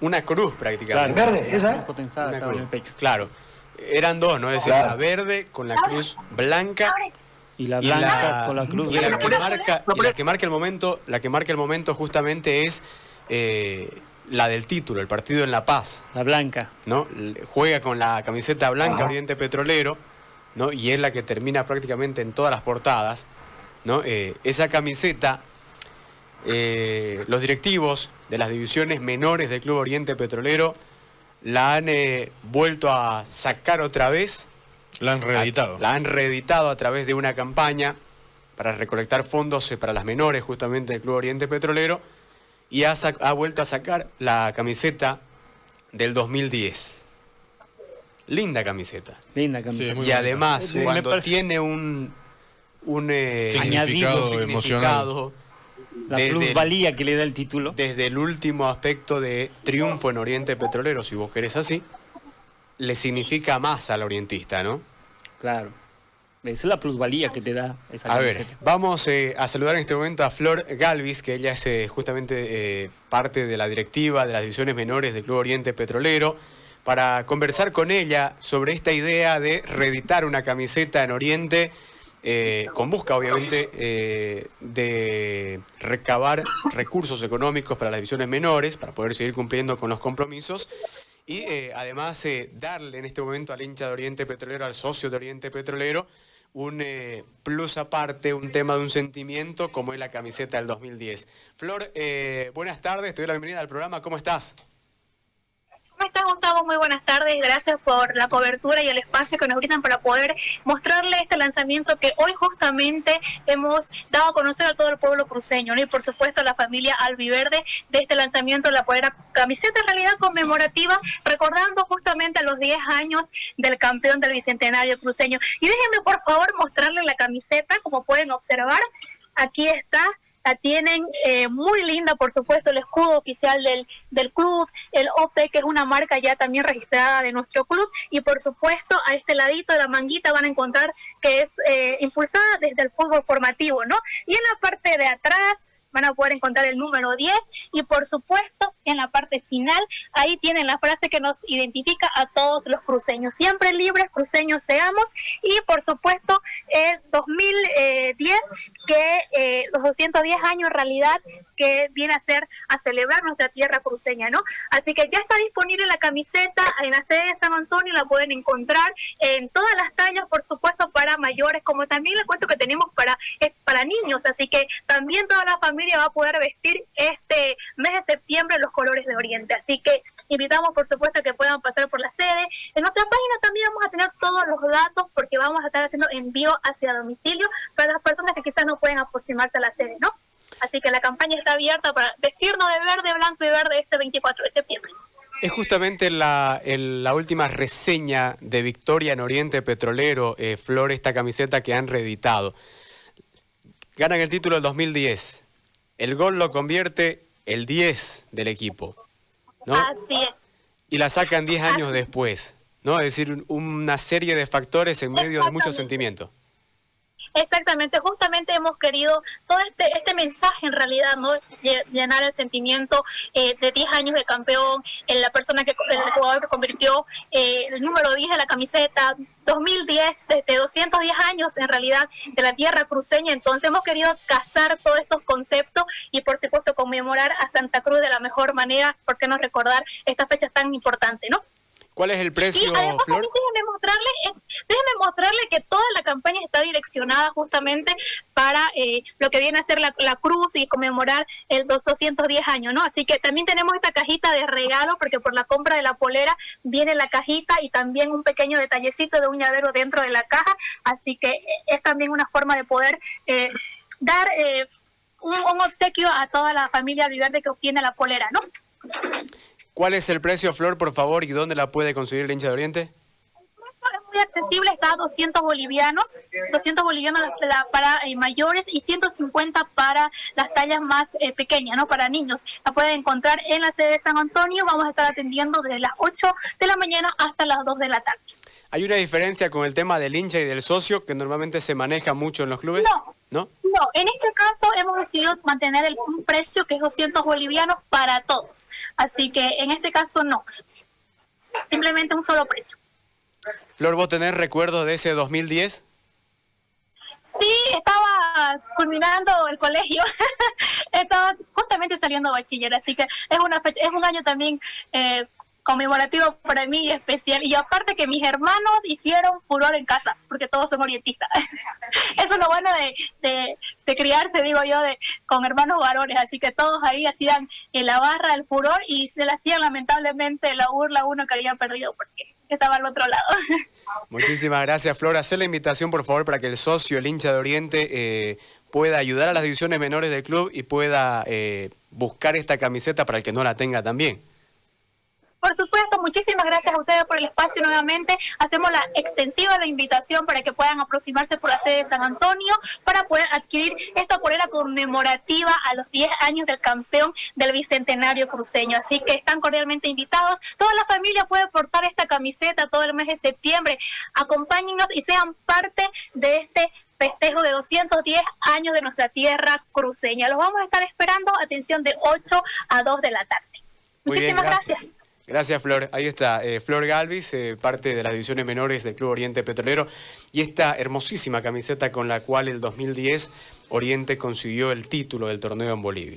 una cruz prácticamente. Claro, ¿Verde, esa? cruz potenzada Una estaba en el pecho. Claro. Eran dos, ¿no? Es decir, Claro. la verde con la cruz blanca Y la y blanca con la cruz y la que marca y la que marca el momento la que marca el momento justamente es eh, la del título el partido en La Paz La blanca. no juega con la camiseta blanca Ajá. Oriente Petrolero no y es la que termina prácticamente en todas las portadas no Eh, esa camiseta eh, los directivos de las divisiones menores del Club Oriente Petrolero la han eh, vuelto a sacar otra vez La han reeditado. la han reeditado a través de una campaña para recolectar fondos eh, para las menores justamente del Club Oriente Petrolero y ha, vuelto a sacar la camiseta del 2010. Linda camiseta. Linda camiseta. Sí, y bonita. además, cuando parece- tiene un, un eh, Significado Añadido, emocional. La desde el- plusvalía que le da el título. desde el último aspecto de triunfo en Oriente Petrolero, si vos querés así, le significa más al orientista, ¿no? Claro. Esa es la plusvalía que te da esa A ver, vamos eh, a saludar en este momento a Flor Galvis, que ella es eh, justamente eh, parte de la directiva de las divisiones menores del Club Oriente Petrolero, para conversar con ella sobre esta idea de reeditar una camiseta en Oriente, eh, con busca obviamente eh, de recabar recursos económicos para las divisiones menores, para poder seguir cumpliendo con los compromisos. Y eh, además eh, darle en este momento al hincha de Oriente Petrolero, al socio de Oriente Petrolero, un eh, plus aparte, un tema de un sentimiento como es la camiseta del 2010. Flor, eh, buenas tardes, te doy la bienvenida al programa, ¿cómo estás? ¿Cómo estás, Gustavo? Muy buenas tardes. Gracias por la cobertura y el espacio que nos brindan para poder mostrarle este lanzamiento que hoy justamente hemos dado a conocer a todo el pueblo cruceño ¿no? y por supuesto a la familia albiverde de este lanzamiento de la poder camiseta en realidad conmemorativa, recordando justamente a los 10 años del campeón del Bicentenario cruceño. Y déjenme por favor mostrarle la camiseta, como pueden observar. Aquí está, tienen eh, muy linda, por supuesto, el escudo oficial del, del club, el OPE, que es una marca ya también registrada de nuestro club, y por supuesto, a este ladito de la manguita van a encontrar que es eh, impulsada desde el fútbol formativo, ¿no? Y en la parte de atrás van a poder encontrar el número 10 y por supuesto en la parte final ahí tienen la frase que nos identifica a todos los cruceños. Siempre libres, cruceños seamos y por supuesto el 2010 que eh, los 210 años en realidad que viene a ser a celebrar nuestra tierra cruceña, ¿no? Así que ya está disponible la camiseta en la sede de San Antonio, la pueden encontrar en todas las tallas, por supuesto, para mayores, como también les cuento que tenemos para, para niños, así que también toda la familia va a poder vestir este mes de septiembre los colores de Oriente. Así que invitamos, por supuesto, que puedan pasar por la sede. En nuestra página también tener todos los datos porque vamos a estar haciendo envío hacia domicilio para las personas que quizás no pueden aproximarse a la sede, ¿no? Así que la campaña está abierta para vestirnos de verde, blanco y verde este 24 de septiembre. Es justamente la, el- la última reseña de Victoria en Oriente Petrolero, eh, Flor, esta camiseta que han reeditado. Ganan el título del 2010. El gol lo convierte el 10 del equipo. ¿no? Así es. Y la sacan 10 años después. ¿No? Es decir, un- una serie de factores en medio de muchos sentimientos. Exactamente, justamente hemos querido todo este este mensaje en realidad, ¿no? Lle- Llenar el sentimiento eh, de 10 años de campeón, en la persona que el jugador que convirtió eh, el número 10 de la camiseta, 2010, desde 210 años en realidad de la tierra cruceña, entonces hemos querido casar todos estos conceptos y por supuesto conmemorar a Santa Cruz de la mejor manera, ¿por qué no recordar esta fecha tan importante, ¿no? ¿Cuál es el Y precio, además Flor? déjeme mostrarle, eh, déjeme mostrarle que toda la campaña está direccionada justamente para eh, lo que viene a ser la, la cruz y conmemorar el dos- 210 años, ¿no? Así que también tenemos esta cajita de regalo porque por la compra de la polera viene la cajita y también un pequeño detallecito de un llavero dentro de la caja, así que eh, es también una forma de poder eh, dar eh, un, un obsequio a toda la familia viverde que obtiene la polera, ¿no? ¿Cuál es el precio, Flor, por favor, y dónde la puede conseguir el hincha de Oriente? es muy accesible, está a 200 bolivianos, 200 bolivianos para eh, mayores y 150 para las tallas más eh, pequeñas, ¿no? Para niños. La pueden encontrar en la sede de San Antonio, vamos a estar atendiendo desde las 8 de la mañana hasta las 2 de la tarde. ¿Hay una diferencia con el tema del hincha y del socio que normalmente se maneja mucho en los clubes? No, ¿no? No, en este caso hemos decidido mantener el, un precio que es 200 bolivianos para todos. Así que en este caso no. Simplemente un solo precio. Flor, ¿vos tenés recuerdos de ese 2010? Sí, estaba culminando el colegio, estaba justamente saliendo bachiller, así que es una fecha, es un año también eh, conmemorativo para mí y especial. Y aparte que mis hermanos hicieron furor en casa, porque todos son orientistas. Eso es lo bueno de, de, de, criarse, digo yo, de, con hermanos varones. Así que todos ahí hacían en la barra el furor y se le hacían lamentablemente la burla a uno que había perdido porque estaba al otro lado. Muchísimas gracias, Flor. Hacer la invitación, por favor, para que el socio, el hincha de Oriente, eh, pueda ayudar a las divisiones menores del club y pueda eh, buscar esta camiseta para el que no la tenga también. Por supuesto, muchísimas gracias a ustedes por el espacio nuevamente. Hacemos la extensiva la invitación para que puedan aproximarse por la sede de San Antonio para poder adquirir esta polera conmemorativa a los 10 años del campeón del Bicentenario Cruceño. Así que están cordialmente invitados. Toda la familia puede portar esta camiseta todo el mes de septiembre. Acompáñenos y sean parte de este festejo de 210 años de nuestra tierra cruceña. Los vamos a estar esperando, atención, de 8 a 2 de la tarde. Muchísimas bien, gracias. gracias. Gracias, Flor. Ahí está, eh, Flor Galvis, eh, parte de las divisiones menores del Club Oriente Petrolero, y esta hermosísima camiseta con la cual el 2010 Oriente consiguió el título del torneo en Bolivia.